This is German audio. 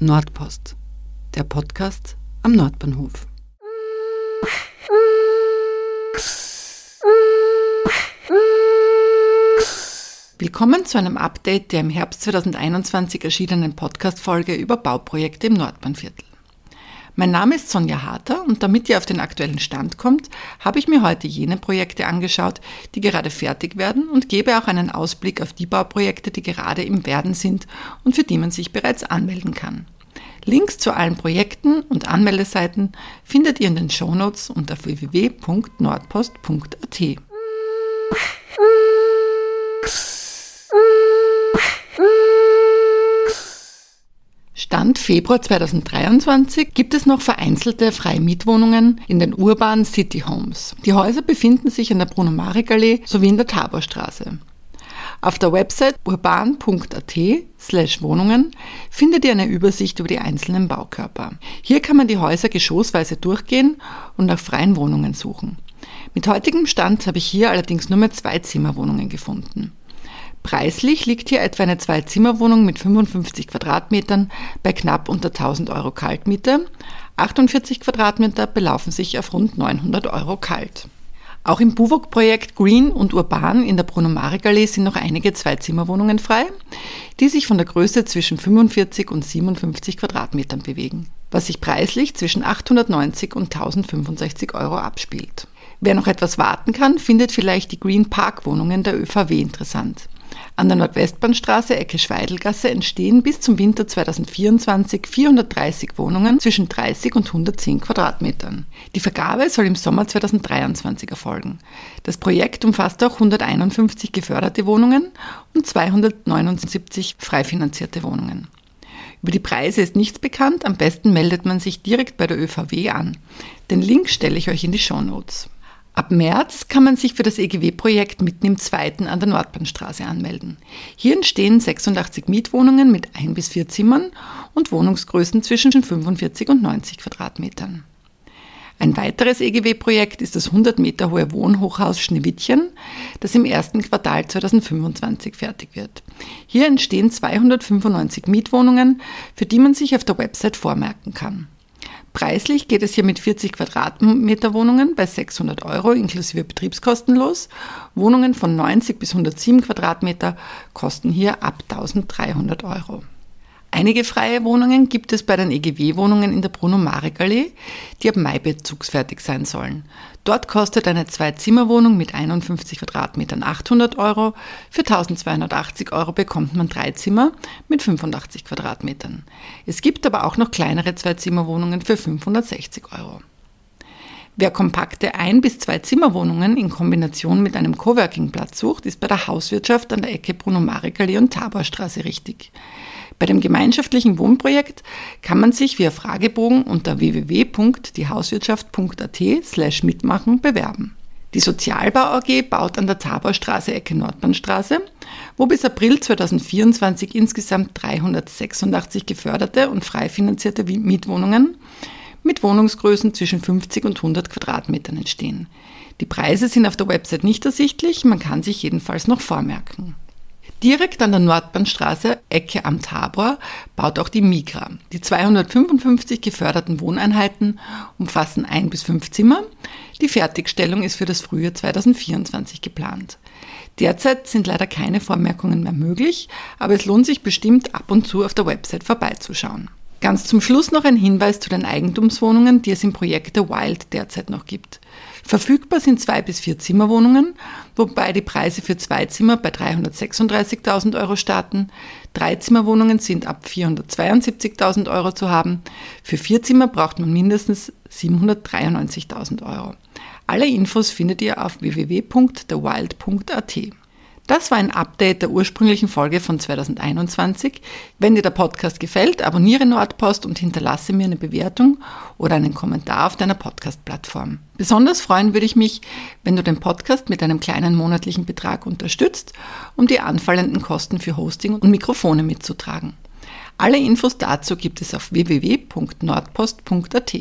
Nordpost, der Podcast am Nordbahnhof. Willkommen zu einem Update der im Herbst 2021 erschienenen Podcast-Folge über Bauprojekte im Nordbahnviertel. Mein Name ist Sonja Harter und damit ihr auf den aktuellen Stand kommt, habe ich mir heute jene Projekte angeschaut, die gerade fertig werden und gebe auch einen Ausblick auf die Bauprojekte, die gerade im Werden sind und für die man sich bereits anmelden kann. Links zu allen Projekten und Anmeldeseiten findet ihr in den Shownotes unter www.nordpost.at. Stand Februar 2023 gibt es noch vereinzelte Freimietwohnungen in den urbanen City Homes. Die Häuser befinden sich in der Bruno-Marek-Allee sowie in der Taborstraße. Auf der Website urban.at slash Wohnungen findet ihr eine Übersicht über die einzelnen Baukörper. Hier kann man die Häuser geschossweise durchgehen und nach freien Wohnungen suchen. Mit heutigem Stand habe ich hier allerdings nur mehr zwei Zimmerwohnungen gefunden. Preislich liegt hier etwa eine Zwei-Zimmer-Wohnung mit 55 Quadratmetern bei knapp unter 1000 Euro Kaltmiete. 48 Quadratmeter belaufen sich auf rund 900 Euro kalt. Auch im Buwok-Projekt Green und Urban in der Bruno-Marek-Allee sind noch einige Zwei-Zimmer-Wohnungen frei, die sich von der Größe zwischen 45 und 57 Quadratmetern bewegen, was sich preislich zwischen 890 und 1065 Euro abspielt. Wer noch etwas warten kann, findet vielleicht die Green Park Wohnungen der ÖVW interessant. An der Nordwestbahnstraße Ecke Schweidelgasse entstehen bis zum Winter 2024 430 Wohnungen zwischen 30 und 110 Quadratmetern. Die Vergabe soll im Sommer 2023 erfolgen. Das Projekt umfasst auch 151 geförderte Wohnungen und 279 frei finanzierte Wohnungen. Über die Preise ist nichts bekannt, am besten meldet man sich direkt bei der ÖVW an. Den Link stelle ich euch in die Show Notes. Ab März kann man sich für das EGW-Projekt mitten im zweiten an der Nordbahnstraße anmelden. Hier entstehen 86 Mietwohnungen mit ein bis vier Zimmern und Wohnungsgrößen zwischen 45 und 90 Quadratmetern. Ein weiteres EGW-Projekt ist das 100 Meter hohe Wohnhochhaus Schneewittchen, das im ersten Quartal 2025 fertig wird. Hier entstehen 295 Mietwohnungen, für die man sich auf der Website vormerken kann. Preislich geht es hier mit 40 Quadratmeter Wohnungen bei 600 Euro inklusive Betriebskosten los. Wohnungen von 90 bis 107 Quadratmeter kosten hier ab 1300 Euro. Einige freie Wohnungen gibt es bei den EGW-Wohnungen in der Bruno-Marek-Allee, die ab Mai bezugsfertig sein sollen. Dort kostet eine Zwei-Zimmer-Wohnung mit 51 Quadratmetern 800 Euro. Für 1280 Euro bekommt man drei Zimmer mit 85 Quadratmetern. Es gibt aber auch noch kleinere Zwei-Zimmer-Wohnungen für 560 Euro. Wer kompakte Ein- bis Zwei-Zimmer-Wohnungen in Kombination mit einem Coworking-Platz sucht, ist bei der Hauswirtschaft an der Ecke Bruno-Marek-Allee und Taborstraße richtig. Bei dem gemeinschaftlichen Wohnprojekt kann man sich via Fragebogen unter www.diehauswirtschaft.at slash mitmachen bewerben. Die Sozialbau AG baut an der Taborstraße Ecke Nordbahnstraße, wo bis April 2024 insgesamt 386 geförderte und frei finanzierte Mietwohnungen mit Wohnungsgrößen zwischen 50 und 100 Quadratmetern entstehen. Die Preise sind auf der Website nicht ersichtlich, man kann sich jedenfalls noch vormerken. Direkt an der Nordbahnstraße, Ecke am Tabor, baut auch die Migra. Die 255 geförderten Wohneinheiten umfassen ein bis fünf Zimmer. Die Fertigstellung ist für das Frühjahr 2024 geplant. Derzeit sind leider keine Vormerkungen mehr möglich, aber es lohnt sich bestimmt ab und zu auf der Website vorbeizuschauen. Ganz zum Schluss noch ein Hinweis zu den Eigentumswohnungen, die es im Projekt The Wild derzeit noch gibt. Verfügbar sind zwei bis vier Zimmerwohnungen, wobei die Preise für zwei Zimmer bei 336.000 Euro starten. Drei Zimmerwohnungen sind ab 472.000 Euro zu haben. Für vier Zimmer braucht man mindestens 793.000 Euro. Alle Infos findet ihr auf www.thewild.at. Das war ein Update der ursprünglichen Folge von 2021. Wenn dir der Podcast gefällt, abonniere Nordpost und hinterlasse mir eine Bewertung oder einen Kommentar auf deiner Podcast-Plattform. Besonders freuen würde ich mich, wenn du den Podcast mit einem kleinen monatlichen Betrag unterstützt, um die anfallenden Kosten für Hosting und Mikrofone mitzutragen. Alle Infos dazu gibt es auf www.nordpost.at.